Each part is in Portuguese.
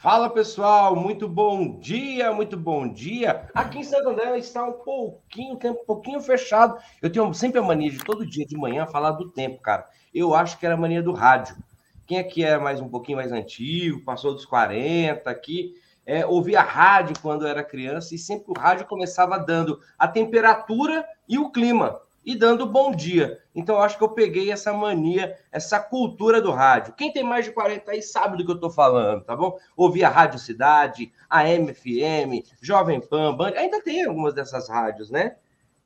Fala pessoal, muito bom dia, muito bom dia. Aqui em Santo André está um pouquinho, tempo um pouquinho fechado. Eu tenho sempre a mania de todo dia de manhã falar do tempo, cara. Eu acho que era a mania do rádio. Quem aqui é mais um pouquinho mais antigo, passou dos 40 aqui, é, ouvia rádio quando era criança e sempre o rádio começava dando a temperatura e o clima e dando bom dia. Então, acho que eu peguei essa mania, essa cultura do rádio. Quem tem mais de 40 aí sabe do que eu estou falando, tá bom? Ouvi a Rádio Cidade, a MFM, Jovem Pan, Band, ainda tem algumas dessas rádios, né?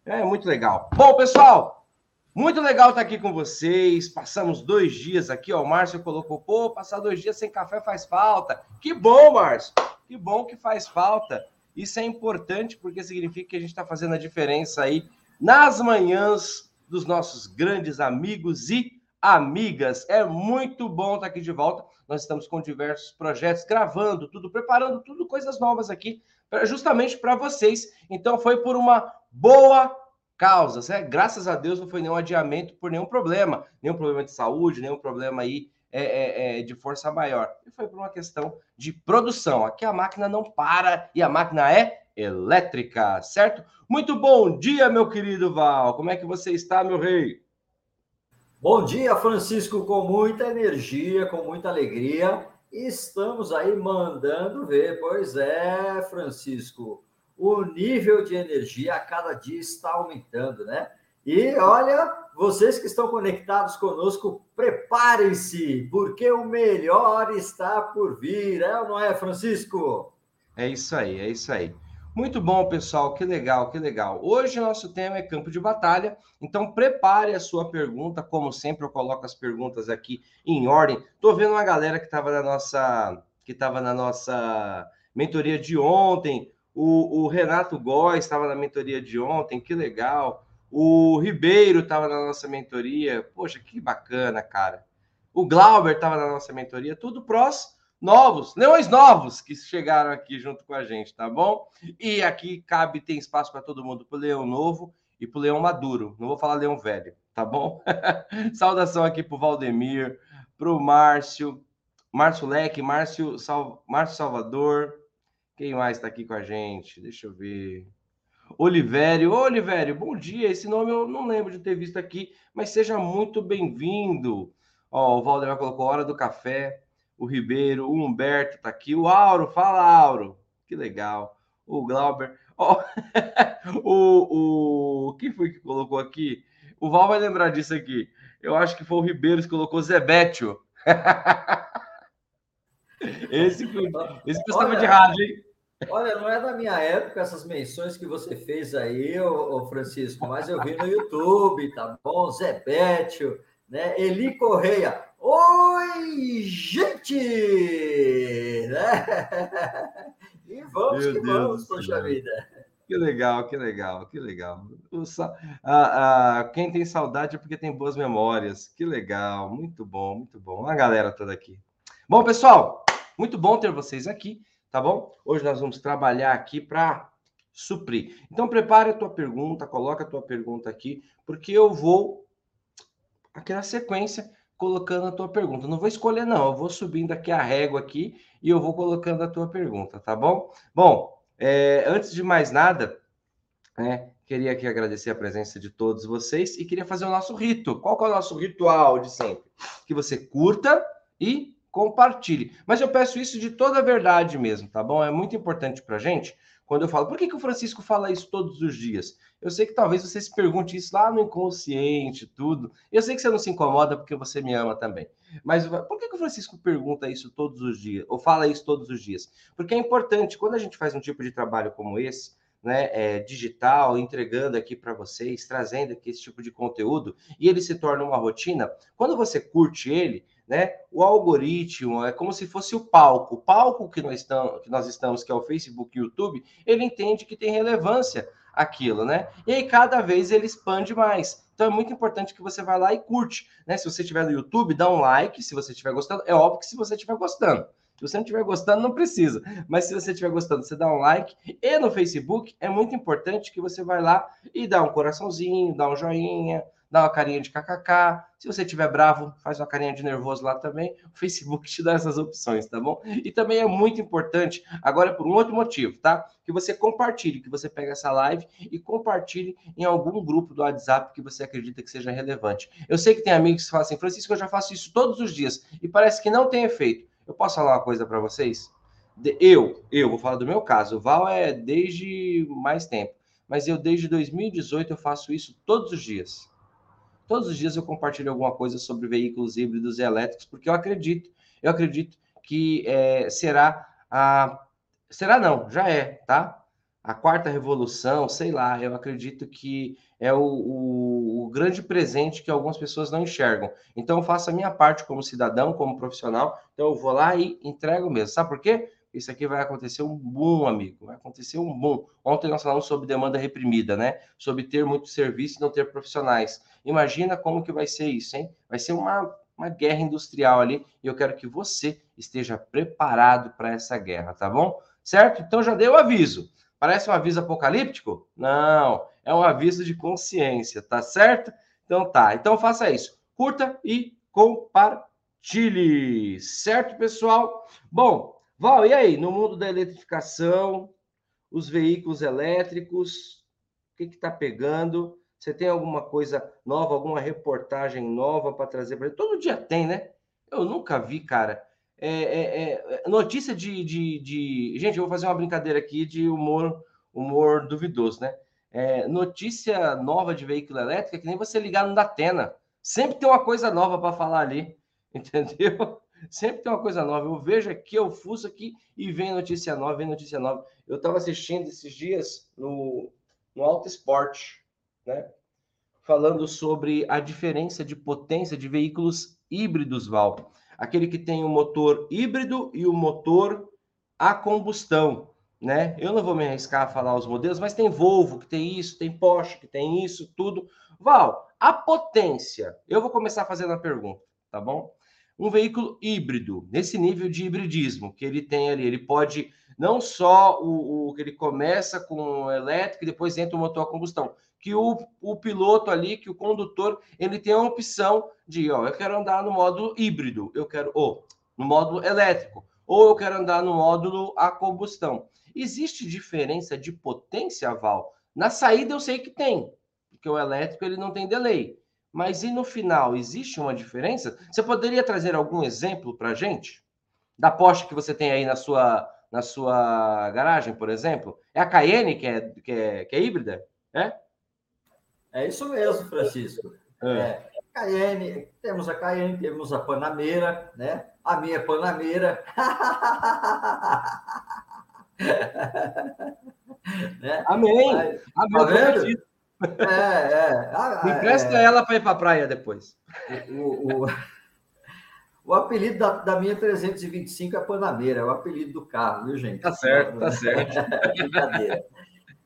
É muito legal. Bom, pessoal, muito legal estar aqui com vocês. Passamos dois dias aqui, ó. O Márcio colocou, pô, passar dois dias sem café faz falta. Que bom, Márcio. Que bom que faz falta. Isso é importante porque significa que a gente está fazendo a diferença aí nas manhãs dos nossos grandes amigos e amigas. É muito bom estar aqui de volta. Nós estamos com diversos projetos, gravando tudo, preparando tudo, coisas novas aqui, justamente para vocês. Então, foi por uma boa causa, certo? Graças a Deus não foi nenhum adiamento por nenhum problema, nenhum problema de saúde, nenhum problema aí é, é, é, de força maior. E foi por uma questão de produção. Aqui a máquina não para e a máquina é elétrica, certo? Muito bom dia, meu querido Val. Como é que você está, meu rei? Bom dia, Francisco, com muita energia, com muita alegria. Estamos aí mandando ver. Pois é, Francisco, o nível de energia a cada dia está aumentando, né? E olha, vocês que estão conectados conosco, preparem-se, porque o melhor está por vir, é ou não é, Francisco? É isso aí, é isso aí. Muito bom, pessoal. Que legal, que legal. Hoje nosso tema é campo de batalha. Então prepare a sua pergunta. Como sempre, eu coloco as perguntas aqui em ordem. Tô vendo uma galera que estava na nossa que estava na nossa mentoria de ontem. O, o Renato Góes estava na mentoria de ontem. Que legal. O Ribeiro estava na nossa mentoria. Poxa, que bacana, cara. O Glauber estava na nossa mentoria. Tudo prós novos, leões novos que chegaram aqui junto com a gente, tá bom? E aqui cabe, tem espaço para todo mundo, para o leão novo e para o leão maduro. Não vou falar leão velho, tá bom? Saudação aqui para o Valdemir, para o Márcio, Márcio Leque, Márcio, Sal... Márcio Salvador. Quem mais está aqui com a gente? Deixa eu ver. Olivério. Ô, bom dia. Esse nome eu não lembro de ter visto aqui, mas seja muito bem-vindo. Ó, o Valdemir colocou Hora do Café o Ribeiro, o Humberto tá aqui, o Auro, fala Auro, que legal, o Glauber, oh, o, o, quem foi que colocou aqui? O Val vai lembrar disso aqui, eu acho que foi o Ribeiro que colocou Zebetio. esse foi, esse gostava de rádio, hein? Olha, não é da minha época essas menções que você fez aí, ô, ô Francisco, mas eu vi no YouTube, tá bom? Zebetio, né? Eli Correia. Oi, gente! Né? E vamos Meu que Deus vamos, poxa vida. Que legal, que legal, que legal. O, a, a, quem tem saudade é porque tem boas memórias. Que legal, muito bom, muito bom. A galera toda aqui. Bom, pessoal, muito bom ter vocês aqui, tá bom? Hoje nós vamos trabalhar aqui para suprir. Então, prepare a tua pergunta, coloca a tua pergunta aqui, porque eu vou, aqui na sequência, colocando a tua pergunta. Não vou escolher, não. Eu vou subindo aqui a régua aqui e eu vou colocando a tua pergunta, tá bom? Bom, é, antes de mais nada, né, queria aqui agradecer a presença de todos vocês e queria fazer o nosso rito. Qual é o nosso ritual de sempre? Que você curta e compartilhe. Mas eu peço isso de toda a verdade mesmo, tá bom? É muito importante para gente quando eu falo, por que, que o Francisco fala isso todos os dias? Eu sei que talvez você se pergunte isso lá no inconsciente, tudo. Eu sei que você não se incomoda porque você me ama também. Mas por que, que o Francisco pergunta isso todos os dias, ou fala isso todos os dias? Porque é importante, quando a gente faz um tipo de trabalho como esse, né, é, digital, entregando aqui para vocês, trazendo aqui esse tipo de conteúdo, e ele se torna uma rotina, quando você curte ele, né? O algoritmo é como se fosse o palco. O palco que nós estamos, que nós estamos, que é o Facebook e o YouTube, ele entende que tem relevância aquilo, né? E aí cada vez ele expande mais. Então é muito importante que você vá lá e curte, né? Se você estiver no YouTube, dá um like, se você estiver gostando. É óbvio que se você estiver gostando. Se você não estiver gostando, não precisa. Mas se você estiver gostando, você dá um like. E no Facebook, é muito importante que você vá lá e dá um coraçãozinho, dá um joinha, dá uma carinha de kkk. Se você estiver bravo, faz uma carinha de nervoso lá também. O Facebook te dá essas opções, tá bom? E também é muito importante, agora por um outro motivo, tá? Que você compartilhe, que você pegue essa live e compartilhe em algum grupo do WhatsApp que você acredita que seja relevante. Eu sei que tem amigos que falam assim, Francisco, eu já faço isso todos os dias e parece que não tem efeito. Eu posso falar uma coisa para vocês? Eu, eu vou falar do meu caso. O Val é desde mais tempo, mas eu desde 2018 eu faço isso todos os dias. Todos os dias eu compartilho alguma coisa sobre veículos híbridos e elétricos, porque eu acredito, eu acredito que é, será a. Será não, já é, tá? A quarta revolução, sei lá, eu acredito que é o, o, o grande presente que algumas pessoas não enxergam. Então, eu faço a minha parte como cidadão, como profissional, então eu vou lá e entrego mesmo. Sabe por quê? isso aqui vai acontecer um boom, amigo. Vai acontecer um boom. Ontem nós falamos sobre demanda reprimida, né? Sobre ter muito serviço e não ter profissionais. Imagina como que vai ser isso, hein? Vai ser uma, uma guerra industrial ali e eu quero que você esteja preparado para essa guerra, tá bom? Certo? Então já dei o aviso. Parece um aviso apocalíptico? Não, é um aviso de consciência, tá certo? Então tá. Então faça isso. Curta e compartilhe. Certo, pessoal? Bom, Val, e aí, no mundo da eletrificação, os veículos elétricos, o que está pegando? Você tem alguma coisa nova, alguma reportagem nova para trazer para Todo dia tem, né? Eu nunca vi, cara. É, é, é, notícia de, de, de, Gente, eu vou fazer uma brincadeira aqui de humor, humor duvidoso, né? É, notícia nova de veículo elétrico é que nem você ligar no Datena. Sempre tem uma coisa nova para falar ali, entendeu? Sempre tem uma coisa nova. Eu vejo aqui, eu fuço aqui e vem notícia nova, vem notícia nova. Eu estava assistindo esses dias no, no Auto Esporte, né? Falando sobre a diferença de potência de veículos híbridos, Val. Aquele que tem o motor híbrido e o motor a combustão, né? Eu não vou me arriscar a falar os modelos, mas tem Volvo que tem isso, tem Porsche que tem isso, tudo. Val, a potência. Eu vou começar fazendo a pergunta, tá bom? um veículo híbrido, nesse nível de hibridismo que ele tem ali. Ele pode não só o, o que ele começa com elétrico e depois entra o motor a combustão, que o, o piloto ali, que o condutor, ele tem a opção de, ó, eu quero andar no modo híbrido, eu quero, ou no modo elétrico, ou eu quero andar no módulo a combustão. Existe diferença de potência, Val? Na saída eu sei que tem, porque o elétrico ele não tem delay. Mas e no final, existe uma diferença? Você poderia trazer algum exemplo para a gente? Da Porsche que você tem aí na sua, na sua garagem, por exemplo? É a Cayenne que é, que é, que é híbrida? É? É isso mesmo, Francisco. É. é. Cayenne, temos a Cayenne, temos a Panameira, né? A minha Panameira. né? Amém. Mas, Amém. Tá vendo? É, é. Ah, Empresta é... ela para ir para a praia depois. O, o, o apelido da, da, minha 325 é Panameira, é o apelido do carro, viu, gente? Tá certo, tá certo. Brincadeira.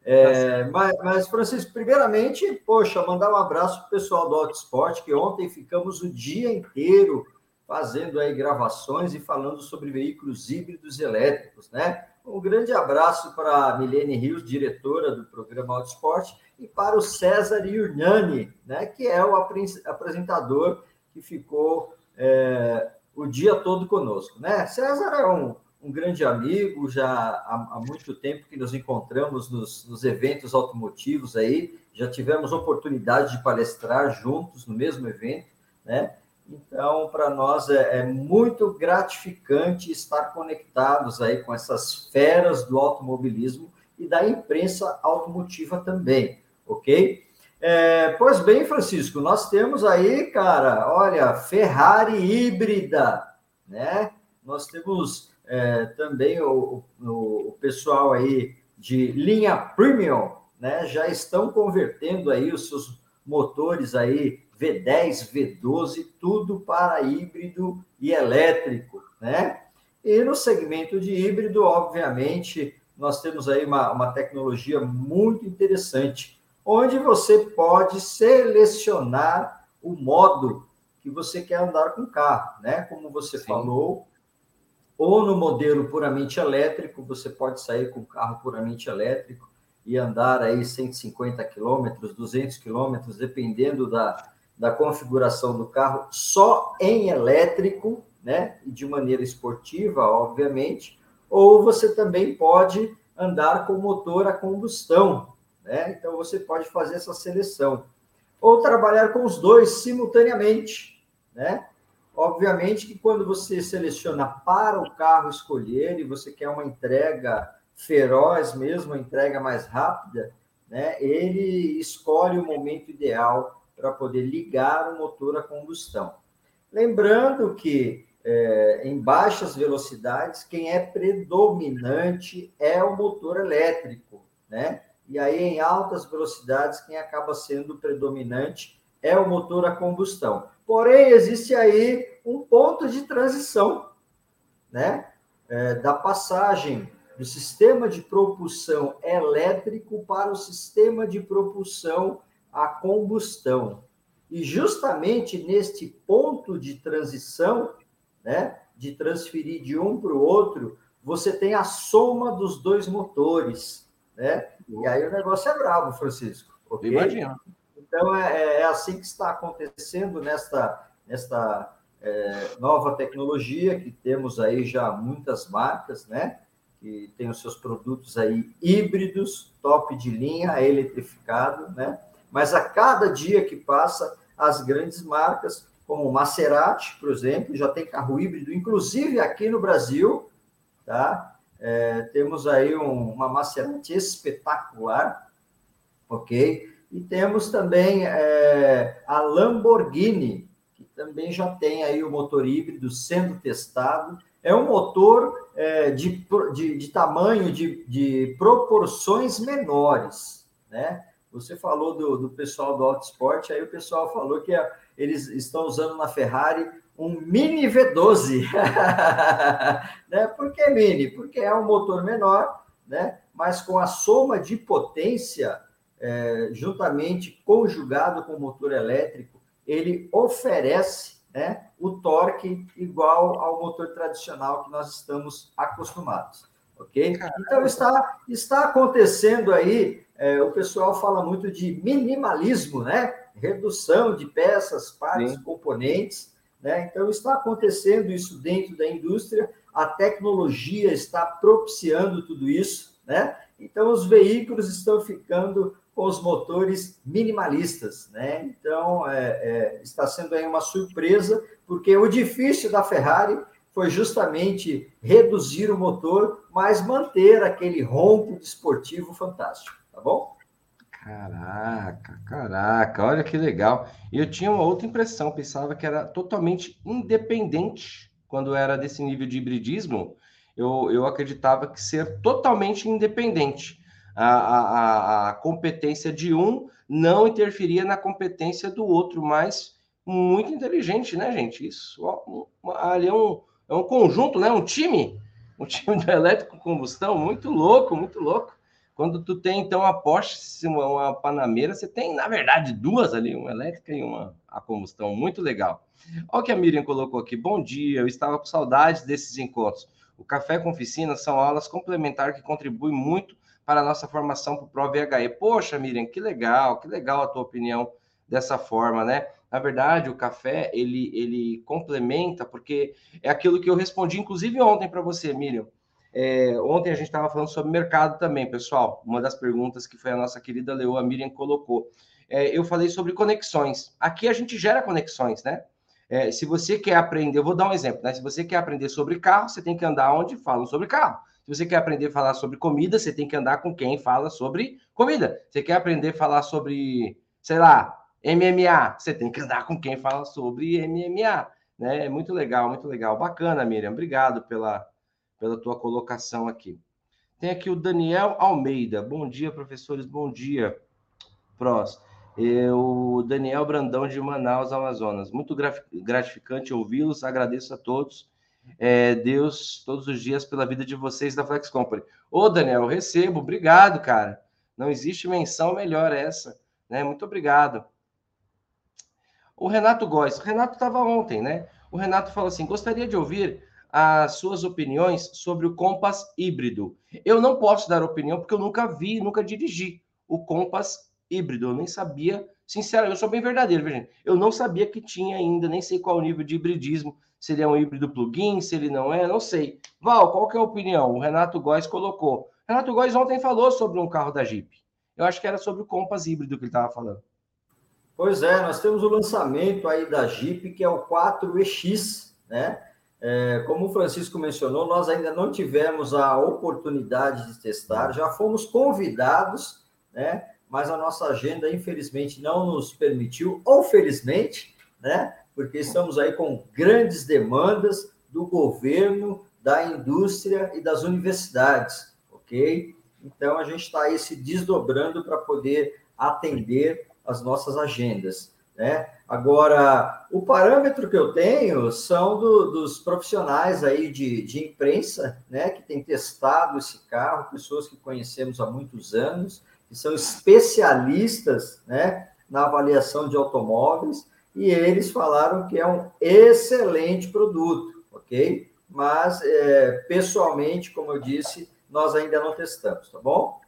É, tá mas, mas, Francisco, primeiramente, poxa, mandar um abraço para o pessoal do Autosport, que ontem ficamos o dia inteiro fazendo aí gravações e falando sobre veículos híbridos elétricos, né? Um grande abraço para a Milene Rios, diretora do programa Autosport, e para o César Yurnani, né, que é o apresentador que ficou é, o dia todo conosco. Né? César é um, um grande amigo, já há, há, muito tempo que nos encontramos nos, nos eventos automotivos aí, já tivemos oportunidade de palestrar juntos no mesmo evento, né? Então, para nós é, é, muito gratificante estar conectados aí com essas feras do automobilismo e da imprensa automotiva também, ok? É, pois bem, Francisco, nós temos aí, cara, olha, Ferrari híbrida, né? Nós temos é, também o, o, o pessoal aí de linha premium, né? Já estão convertendo aí os seus motores aí V10, V12, tudo para híbrido e elétrico, né? E no segmento de híbrido, obviamente, nós temos aí uma, uma tecnologia muito interessante, onde você pode selecionar o modo que você quer andar com o carro, né? Como você Sim. falou, ou no modelo puramente elétrico, você pode sair com o carro puramente elétrico e andar aí 150 quilômetros, 200 quilômetros, dependendo da, da configuração do carro só em elétrico, né? E de maneira esportiva, obviamente, ou você também pode andar com motor a combustão, né? Então você pode fazer essa seleção. Ou trabalhar com os dois simultaneamente, né? Obviamente que quando você seleciona para o carro escolher e você quer uma entrega feroz mesmo, uma entrega mais rápida, né? Ele escolhe o momento ideal para poder ligar o motor a combustão. Lembrando que é, em baixas velocidades, quem é predominante é o motor elétrico, né? E aí, em altas velocidades, quem acaba sendo predominante é o motor a combustão. Porém, existe aí um ponto de transição, né? É, da passagem do sistema de propulsão elétrico para o sistema de propulsão a combustão. E justamente neste ponto de transição, né, de transferir de um para o outro, você tem a soma dos dois motores, né? E aí o negócio é bravo, Francisco. Okay? Imagina. Então é, é, é, assim que está acontecendo nesta, nesta é, nova tecnologia que temos aí já muitas marcas, né? Que tem os seus produtos aí híbridos, top de linha, eletrificado, né? Mas a cada dia que passa, as grandes marcas, como Maserati, por exemplo, já tem carro híbrido, inclusive aqui no Brasil, tá? É, temos aí um, uma Maserati espetacular, ok? E temos também é, a Lamborghini, que também já tem aí o motor híbrido sendo testado. É um motor é, de, de, de, tamanho, de, de proporções menores, né? Você falou do, do pessoal do Auto Sport, aí o pessoal falou que a, eles estão usando na Ferrari um Mini V12. né? Por que Mini? Porque é um motor menor, né? mas com a soma de potência, é, juntamente conjugado com o motor elétrico, ele oferece né, o torque igual ao motor tradicional que nós estamos acostumados. Ok? Então está, está acontecendo aí, é, o pessoal fala muito de minimalismo, né? Redução de peças, partes, Sim. componentes né? Então, está acontecendo isso dentro da indústria, a tecnologia está propiciando tudo isso, né? Então, os veículos estão ficando os motores minimalistas, né? Então, é, é, está sendo aí uma surpresa, porque o difícil da Ferrari foi justamente reduzir o motor, mas manter aquele ronco desportivo fantástico, tá bom? Caraca, caraca, olha que legal. Eu tinha uma outra impressão, pensava que era totalmente independente quando era desse nível de hibridismo. Eu, eu acreditava que ser totalmente independente. A, a, a competência de um não interferia na competência do outro, mas muito inteligente, né, gente? Isso ali é um, é um conjunto, né? Um time, um time de elétrico combustão, muito louco, muito louco. Quando tu tem, então, a Porsche, uma, uma Panameira, você tem, na verdade, duas ali, uma elétrica e uma a combustão. Muito legal. Olha o que a Miriam colocou aqui. Bom dia, eu estava com saudades desses encontros. O Café com Oficina são aulas complementares que contribuem muito para a nossa formação para o Pro VHE. Poxa, Miriam, que legal, que legal a tua opinião dessa forma, né? Na verdade, o café, ele, ele complementa, porque é aquilo que eu respondi, inclusive, ontem para você, Miriam. É, ontem a gente estava falando sobre mercado também, pessoal. Uma das perguntas que foi a nossa querida Leoa Miriam colocou. É, eu falei sobre conexões. Aqui a gente gera conexões, né? É, se você quer aprender, eu vou dar um exemplo, né? Se você quer aprender sobre carro, você tem que andar onde falam sobre carro. Se você quer aprender a falar sobre comida, você tem que andar com quem fala sobre comida. Você quer aprender a falar sobre, sei lá, MMA, você tem que andar com quem fala sobre MMA. Né? É muito legal, muito legal. Bacana, Miriam. Obrigado pela, pela tua colocação aqui. Tem aqui o Daniel Almeida. Bom dia, professores. Bom dia, prós. O Daniel Brandão de Manaus, Amazonas. Muito gratificante ouvi-los. Agradeço a todos. É, Deus, todos os dias, pela vida de vocês da Flex Company. Ô, Daniel, recebo. Obrigado, cara. Não existe menção melhor essa. Né? Muito obrigado. O Renato Góes. O Renato estava ontem, né? O Renato falou assim: gostaria de ouvir as suas opiniões sobre o Compass híbrido. Eu não posso dar opinião porque eu nunca vi, nunca dirigi o Compass híbrido. Eu nem sabia Sinceramente, eu sou bem verdadeiro, gente. Eu não sabia que tinha ainda, nem sei qual o nível de hibridismo. Se ele é um híbrido plug-in, se ele não é, não sei. Val, qual que é a opinião? O Renato Góes colocou. Renato Góes ontem falou sobre um carro da Jeep. Eu acho que era sobre o Compass híbrido que ele estava falando. Pois é, nós temos o lançamento aí da Jeep, que é o 4EX, né? É, como o Francisco mencionou, nós ainda não tivemos a oportunidade de testar, já fomos convidados, né? Mas a nossa agenda, infelizmente, não nos permitiu, ou felizmente, né? Porque estamos aí com grandes demandas do governo, da indústria e das universidades, ok? Então a gente está aí se desdobrando para poder atender as nossas agendas. Né? Agora, o parâmetro que eu tenho são do, dos profissionais aí de, de imprensa, né, que têm testado esse carro, pessoas que conhecemos há muitos anos, que são especialistas né, na avaliação de automóveis, e eles falaram que é um excelente produto, ok? Mas, é, pessoalmente, como eu disse, nós ainda não testamos, tá bom?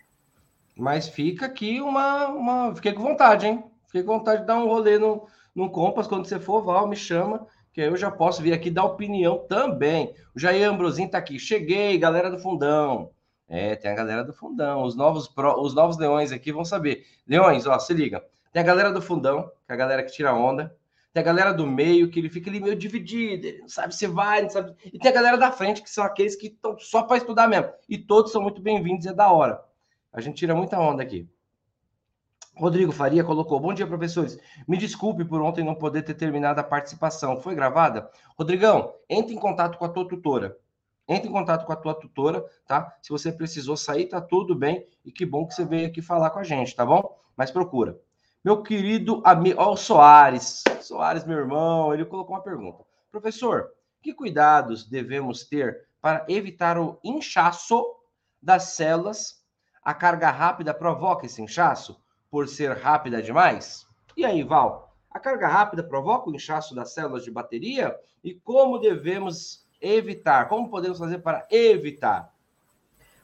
Mas fica aqui uma. uma... Fiquei com vontade, hein? Fiquei com vontade de dar um rolê no, no Compass. Quando você for, Val, me chama, que eu já posso vir aqui dar opinião também. O Jair Ambrosinho tá aqui. Cheguei, galera do Fundão. É, tem a galera do Fundão. Os novos, pro, os novos leões aqui vão saber. Leões, ó, se liga. Tem a galera do Fundão, que é a galera que tira onda. Tem a galera do meio, que ele fica ali meio dividido, ele não sabe se vai, não sabe. E tem a galera da frente, que são aqueles que estão só para estudar mesmo. E todos são muito bem-vindos, é da hora. A gente tira muita onda aqui. Rodrigo Faria colocou: Bom dia, professores. Me desculpe por ontem não poder ter terminado a participação. Foi gravada? Rodrigão, entre em contato com a tua tutora. Entre em contato com a tua tutora, tá? Se você precisou sair, tá tudo bem. E que bom que você veio aqui falar com a gente, tá bom? Mas procura. Meu querido amigo, ó, o Soares. Soares, meu irmão, ele colocou uma pergunta. Professor, que cuidados devemos ter para evitar o inchaço das células? A carga rápida provoca esse inchaço por ser rápida demais? E aí, Val? A carga rápida provoca o inchaço das células de bateria? E como devemos evitar? Como podemos fazer para evitar?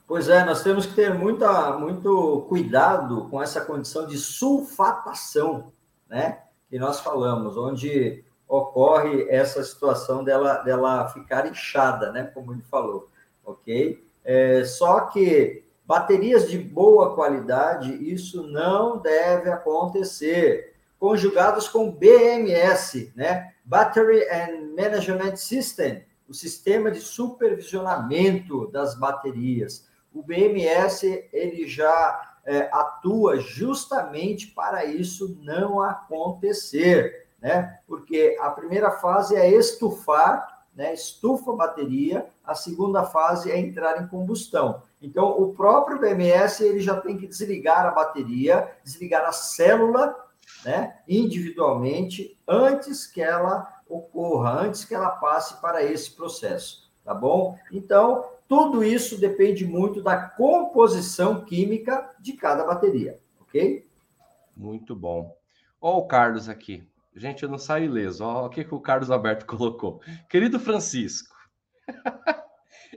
Pois é, nós temos que ter muita, muito cuidado com essa condição de sulfatação, né? Que nós falamos, onde ocorre essa situação dela, dela ficar inchada, né? Como ele falou, ok? É, só que baterias de boa qualidade, isso não deve acontecer. Conjugados com BMS, né? Battery and Management System, o sistema de supervisionamento das baterias o BMS ele já é, atua justamente para isso não acontecer, né? Porque a primeira fase é estufar, né? Estufa a bateria, a segunda fase é entrar em combustão. Então, o próprio BMS ele já tem que desligar a bateria, desligar a célula, né? Individualmente, antes que ela ocorra, antes que ela passe para esse processo, tá bom? Então, tudo isso depende muito da composição química de cada bateria, ok? Muito bom. Olha o Carlos aqui. Gente, eu não saio ileso. Olha o que, que o Carlos Alberto colocou. Querido Francisco,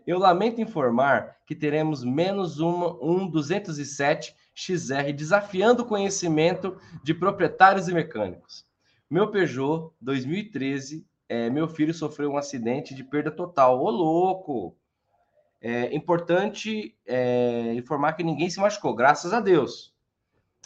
eu lamento informar que teremos menos uma, um 207 XR desafiando o conhecimento de proprietários e mecânicos. Meu Peugeot 2013, é, meu filho sofreu um acidente de perda total. Ô, louco! É importante é, informar que ninguém se machucou, graças a Deus.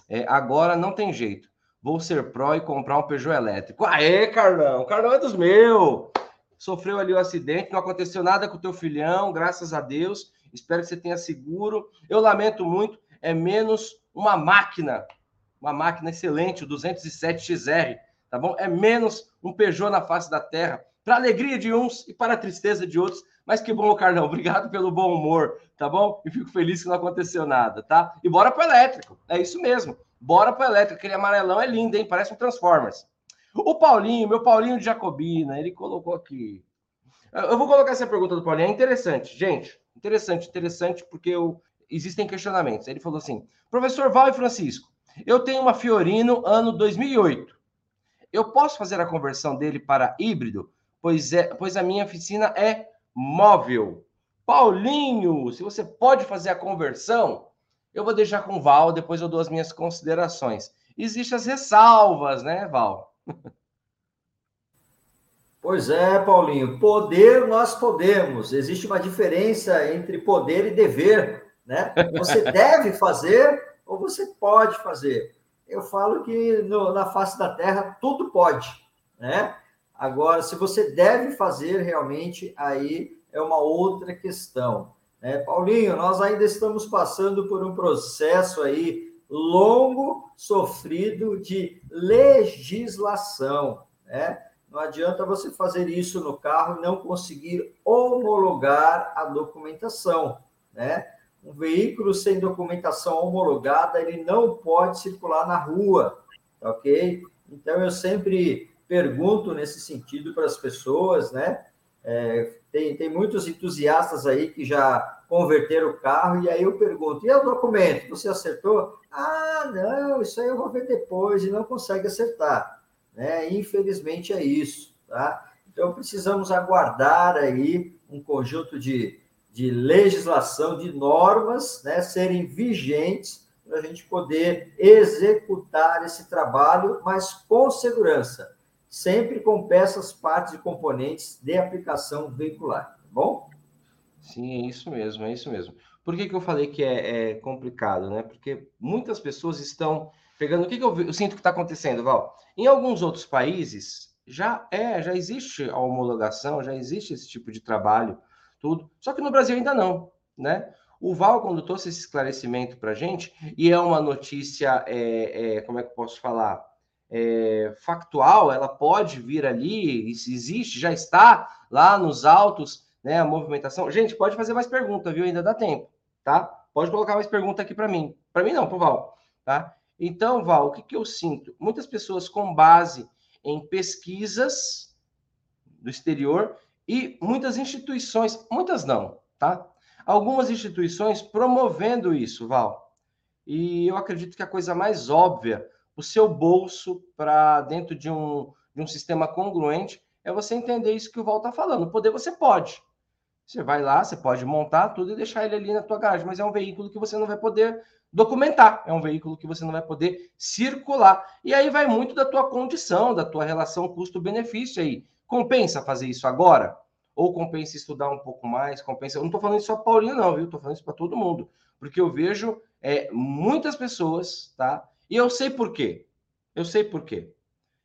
É, agora não tem jeito. Vou ser pró e comprar um Peugeot elétrico. Aê, Carlão! Carlão é dos meus! Sofreu ali o um acidente, não aconteceu nada com o teu filhão, graças a Deus. Espero que você tenha seguro. Eu lamento muito, é menos uma máquina, uma máquina excelente, o 207XR, tá bom? É menos um Peugeot na face da terra, para alegria de uns e para tristeza de outros. Mas que bom, Carlão. Obrigado pelo bom humor, tá bom? E fico feliz que não aconteceu nada, tá? E bora pro elétrico. É isso mesmo. Bora pro elétrico. Aquele amarelão é lindo, hein? Parece um Transformers. O Paulinho, meu Paulinho de Jacobina, ele colocou aqui. Eu vou colocar essa pergunta do Paulinho. É interessante, gente. Interessante, interessante, porque eu... existem questionamentos. Ele falou assim: professor Val e Francisco, eu tenho uma Fiorino ano 2008. Eu posso fazer a conversão dele para híbrido? Pois, é, pois a minha oficina é móvel. Paulinho, se você pode fazer a conversão, eu vou deixar com o Val, depois eu dou as minhas considerações. existem as ressalvas, né, Val? Pois é, Paulinho. Poder nós podemos. Existe uma diferença entre poder e dever, né? Você deve fazer ou você pode fazer. Eu falo que no, na face da Terra tudo pode, né? Agora, se você deve fazer realmente, aí é uma outra questão. Né? Paulinho, nós ainda estamos passando por um processo aí longo, sofrido de legislação, né? Não adianta você fazer isso no carro e não conseguir homologar a documentação, né? Um veículo sem documentação homologada, ele não pode circular na rua, ok? Então, eu sempre pergunto nesse sentido para as pessoas, né? É, tem, tem muitos entusiastas aí que já converteram o carro, e aí eu pergunto, e o documento? Você acertou? Ah, não, isso aí eu vou ver depois, e não consegue acertar. Né? Infelizmente é isso, tá? Então precisamos aguardar aí um conjunto de, de legislação, de normas, né, serem vigentes para a gente poder executar esse trabalho, mas com segurança, sempre com peças, partes e componentes de aplicação veicular, tá bom? Sim, é isso mesmo, é isso mesmo. Por que, que eu falei que é, é complicado, né? Porque muitas pessoas estão pegando. O que, que eu, eu sinto que está acontecendo, Val? Em alguns outros países já é, já existe a homologação, já existe esse tipo de trabalho, tudo. Só que no Brasil ainda não, né? O Val, quando trouxe esse esclarecimento para a gente, e é uma notícia, é, é, como é que eu posso falar? É, factual, ela pode vir ali, existe, já está lá nos autos, né? A movimentação. Gente, pode fazer mais pergunta, viu? Ainda dá tempo, tá? Pode colocar mais pergunta aqui para mim. Para mim não, para o Val, tá? Então, Val, o que, que eu sinto? Muitas pessoas com base em pesquisas do exterior e muitas instituições, muitas não, tá? Algumas instituições promovendo isso, Val. E eu acredito que a coisa mais óbvia, o seu bolso para dentro de um, de um sistema congruente, é você entender isso que o Val está falando. Poder você pode. Você vai lá, você pode montar tudo e deixar ele ali na tua garagem, mas é um veículo que você não vai poder documentar. É um veículo que você não vai poder circular. E aí vai muito da tua condição, da tua relação custo-benefício aí. Compensa fazer isso agora? Ou compensa estudar um pouco mais? Compensa. Eu não estou falando isso só para Paulinho, não, viu? Estou falando isso para todo mundo. Porque eu vejo é, muitas pessoas, tá? E eu sei por quê. Eu sei por quê.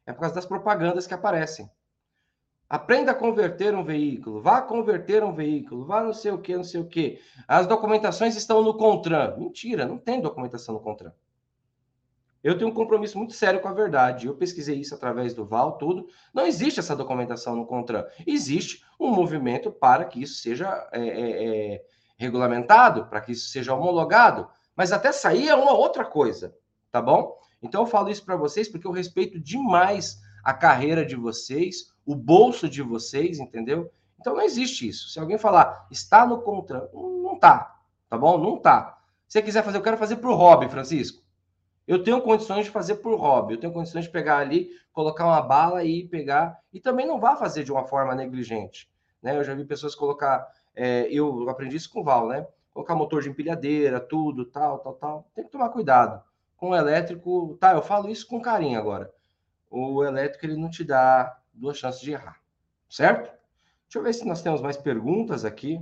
É por causa das propagandas que aparecem. Aprenda a converter um veículo, vá converter um veículo, vá não sei o que, não sei o que. As documentações estão no CONTRAN. Mentira, não tem documentação no CONTRAN. Eu tenho um compromisso muito sério com a verdade. Eu pesquisei isso através do VAL, tudo. Não existe essa documentação no CONTRAN. Existe um movimento para que isso seja é, é, é, regulamentado, para que isso seja homologado. Mas até sair é uma outra coisa, tá bom? Então eu falo isso para vocês porque eu respeito demais a carreira de vocês, o bolso de vocês, entendeu? Então não existe isso. Se alguém falar, está no contra, não tá, tá bom? Não tá. Se você quiser fazer, eu quero fazer por hobby, Francisco. Eu tenho condições de fazer por hobby, eu tenho condições de pegar ali, colocar uma bala e pegar, e também não vá fazer de uma forma negligente. Né? Eu já vi pessoas colocar, é, eu aprendi isso com o Val, né? Colocar motor de empilhadeira, tudo, tal, tal, tal. Tem que tomar cuidado. Com o elétrico, tá, eu falo isso com carinho agora. O elétrico ele não te dá duas chances de errar, certo? Deixa eu ver se nós temos mais perguntas aqui.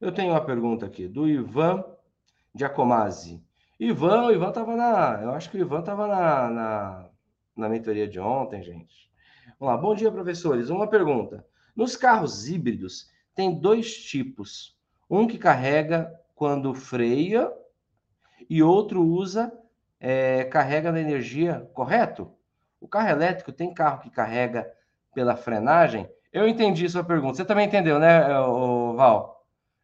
Eu tenho uma pergunta aqui do Ivan Giacomazzi. Ivan, o Ivan estava na. Eu acho que o Ivan estava na, na, na mentoria de ontem, gente. Vamos lá. Bom dia, professores. Uma pergunta. Nos carros híbridos, tem dois tipos. Um que carrega quando freia e outro usa é, carrega na energia, correto? O carro elétrico tem carro que carrega pela frenagem? Eu entendi sua pergunta. Você também entendeu, né, Val?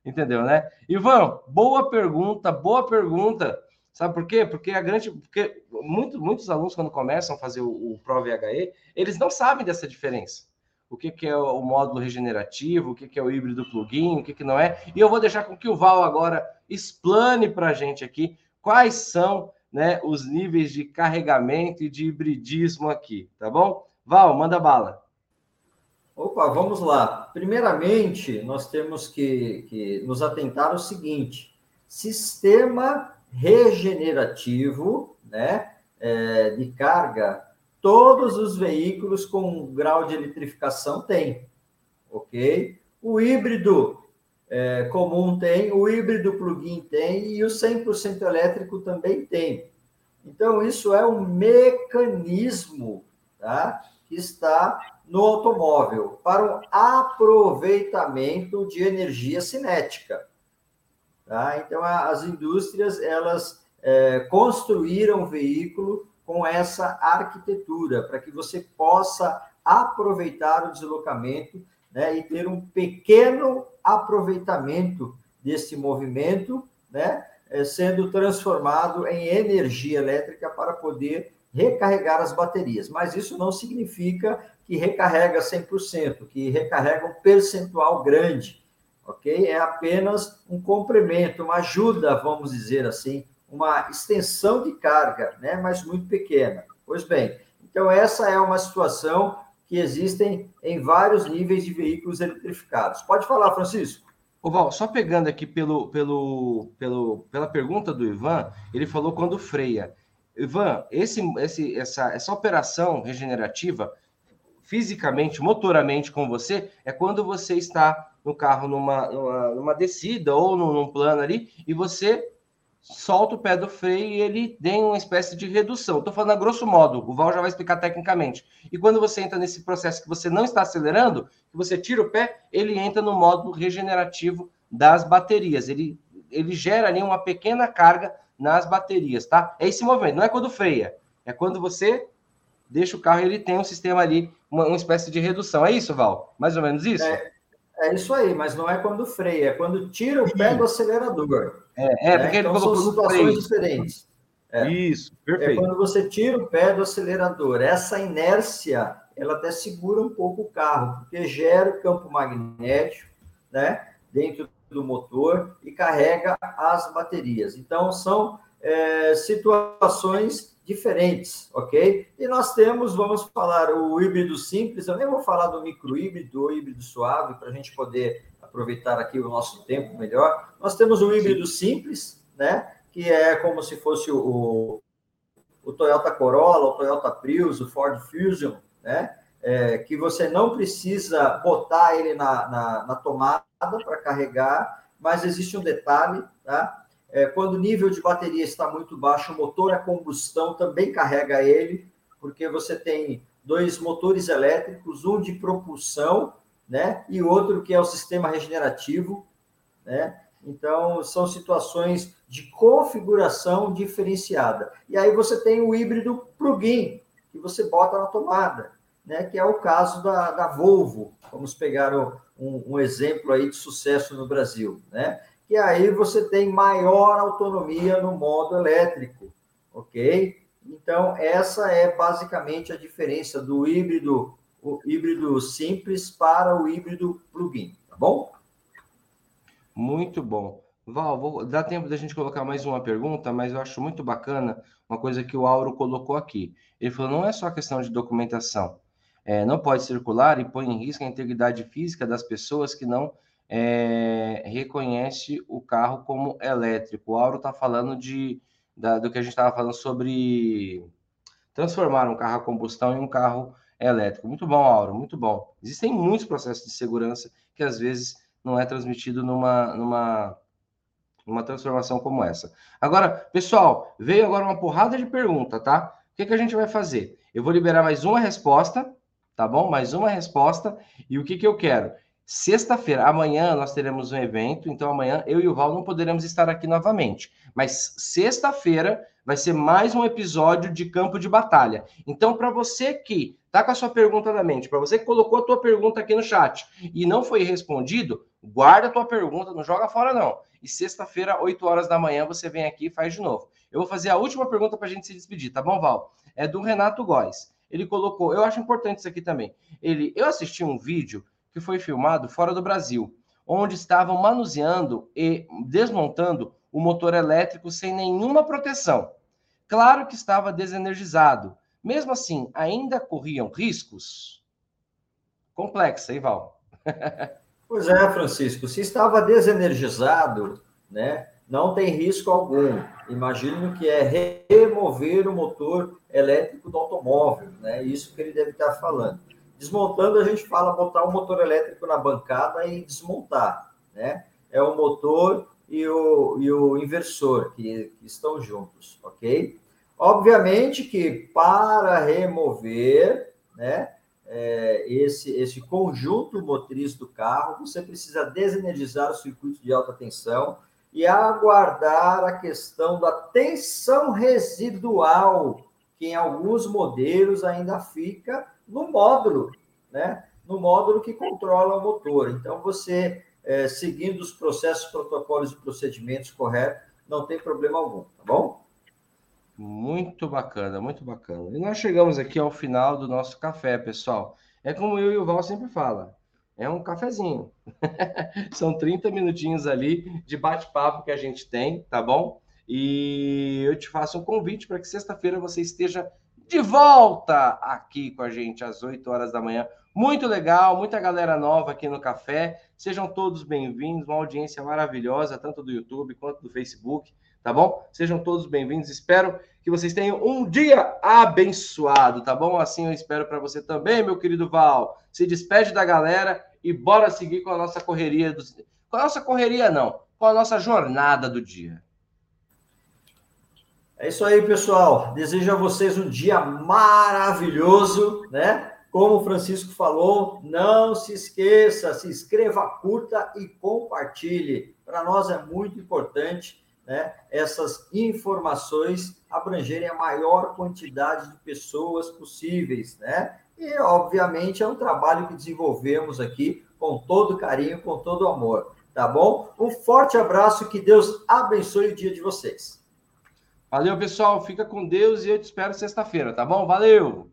Entendeu, né? Ivan, boa pergunta, boa pergunta. Sabe por quê? Porque a grande. Porque muito, muitos alunos, quando começam a fazer o, o ProVHE, eles não sabem dessa diferença. O que, que é o módulo regenerativo, o que, que é o híbrido plugin, o que, que não é. E eu vou deixar com que o Val agora explane para a gente aqui quais são né, os níveis de carregamento e de hibridismo aqui, tá bom? Val, manda bala. Opa, vamos lá. Primeiramente, nós temos que, que nos atentar ao seguinte: sistema regenerativo, né, é, de carga, todos os veículos com grau de eletrificação têm, ok? O híbrido é, comum tem, o híbrido plug-in tem e o 100% elétrico também tem. Então, isso é um mecanismo tá, que está no automóvel para o aproveitamento de energia cinética. Tá? Então, as indústrias elas é, construíram o veículo com essa arquitetura para que você possa aproveitar o deslocamento né, e ter um pequeno aproveitamento desse movimento, né, é, sendo transformado em energia elétrica para poder recarregar as baterias. Mas isso não significa que recarrega 100%, que recarrega um percentual grande, ok? É apenas um complemento, uma ajuda, vamos dizer assim, uma extensão de carga, né? mas muito pequena. Pois bem, então essa é uma situação que existem em vários níveis de veículos eletrificados. Pode falar, Francisco. Ô Val, só pegando aqui pelo, pelo, pelo, pela pergunta do Ivan, ele falou quando freia. Ivan, esse, esse, essa, essa operação regenerativa, fisicamente, motoramente com você, é quando você está no carro numa, numa, numa descida ou num, num plano ali e você solta o pé do freio e ele tem uma espécie de redução. Estou falando a grosso modo, o Val já vai explicar tecnicamente. E quando você entra nesse processo que você não está acelerando, que você tira o pé, ele entra no modo regenerativo das baterias. Ele, ele gera ali uma pequena carga nas baterias, tá? É esse movimento, não é quando freia, é quando você deixa o carro ele tem um sistema ali, uma, uma espécie de redução. É isso, Val? Mais ou menos isso? É, é isso aí, mas não é quando freia, é quando tira o pé do acelerador. É, é porque então, são situações diferentes. É. Isso, é perfeito. É quando você tira o pé do acelerador. Essa inércia, ela até segura um pouco o carro, porque gera o campo magnético, né, dentro do motor e carrega as baterias. Então, são é, situações diferentes, ok? E nós temos, vamos falar, o híbrido simples, eu nem vou falar do micro híbrido ou híbrido suave, para a gente poder aproveitar aqui o nosso tempo melhor. Nós temos o híbrido simples, né? Que é como se fosse o, o Toyota Corolla, o Toyota Prius, o Ford Fusion, né? É, que você não precisa botar ele na, na, na tomada para carregar, mas existe um detalhe, tá? É, quando o nível de bateria está muito baixo, o motor a combustão também carrega ele, porque você tem dois motores elétricos, um de propulsão, né, e outro que é o sistema regenerativo, né? Então, são situações de configuração diferenciada. E aí você tem o híbrido plug-in, que você bota na tomada, né? que é o caso da, da Volvo. Vamos pegar um, um exemplo aí de sucesso no Brasil. Né? Que aí você tem maior autonomia no modo elétrico, ok? Então, essa é basicamente a diferença do híbrido, o híbrido simples para o híbrido plug-in, tá bom? Muito bom. Val, vou, dá tempo da gente colocar mais uma pergunta, mas eu acho muito bacana uma coisa que o Auro colocou aqui. Ele falou: não é só questão de documentação. É, não pode circular e põe em risco a integridade física das pessoas que não é, reconhece o carro como elétrico. O Auro está falando de, da, do que a gente estava falando sobre transformar um carro a combustão em um carro elétrico. Muito bom, Auro, muito bom. Existem muitos processos de segurança que às vezes não é transmitido numa, numa, numa transformação como essa. Agora, pessoal, veio agora uma porrada de pergunta, tá? O que, que a gente vai fazer? Eu vou liberar mais uma resposta, tá bom? Mais uma resposta. E o que, que eu quero? Sexta-feira, amanhã nós teremos um evento, então amanhã eu e o Val não poderemos estar aqui novamente. Mas sexta-feira vai ser mais um episódio de campo de batalha. Então, para você que está com a sua pergunta na mente, para você que colocou a tua pergunta aqui no chat e não foi respondido, guarda a tua pergunta, não joga fora não. E sexta-feira, 8 horas da manhã, você vem aqui e faz de novo. Eu vou fazer a última pergunta para a gente se despedir, tá bom, Val? É do Renato Góes. Ele colocou, eu acho importante isso aqui também. Ele, eu assisti um vídeo que foi filmado fora do Brasil, onde estavam manuseando e desmontando o motor elétrico sem nenhuma proteção. Claro que estava desenergizado. Mesmo assim, ainda corriam riscos? Complexa, hein, Val? pois é, Francisco. Se estava desenergizado, né, não tem risco algum. Imagino que é remover o motor elétrico do automóvel, né? Isso que ele deve estar falando. Desmontando, a gente fala botar o motor elétrico na bancada e desmontar, né? É o motor e o, e o inversor que, que estão juntos, ok? Obviamente que para remover, né? É, esse, esse conjunto motriz do carro, você precisa desenergizar o circuito de alta tensão, e aguardar a questão da tensão residual, que em alguns modelos ainda fica no módulo, né? No módulo que controla o motor. Então, você, é, seguindo os processos, protocolos e procedimentos corretos, não tem problema algum, tá bom? Muito bacana, muito bacana. E nós chegamos aqui ao final do nosso café, pessoal. É como eu e o Val sempre fala, é um cafezinho. São 30 minutinhos ali de bate-papo que a gente tem, tá bom? E eu te faço um convite para que sexta-feira você esteja de volta aqui com a gente às 8 horas da manhã. Muito legal, muita galera nova aqui no café. Sejam todos bem-vindos, uma audiência maravilhosa, tanto do YouTube quanto do Facebook, tá bom? Sejam todos bem-vindos. Espero que vocês tenham um dia abençoado, tá bom? Assim eu espero para você também, meu querido Val. Se despede da galera e bora seguir com a nossa correria do... com a nossa correria não, com a nossa jornada do dia. É isso aí, pessoal. Desejo a vocês um dia maravilhoso, né? Como o Francisco falou, não se esqueça, se inscreva, curta e compartilhe. Para nós é muito importante né, essas informações abrangerem a maior quantidade de pessoas possíveis, né? E, obviamente, é um trabalho que desenvolvemos aqui com todo carinho, com todo amor, tá bom? Um forte abraço, que Deus abençoe o dia de vocês. Valeu, pessoal. Fica com Deus e eu te espero sexta-feira, tá bom? Valeu!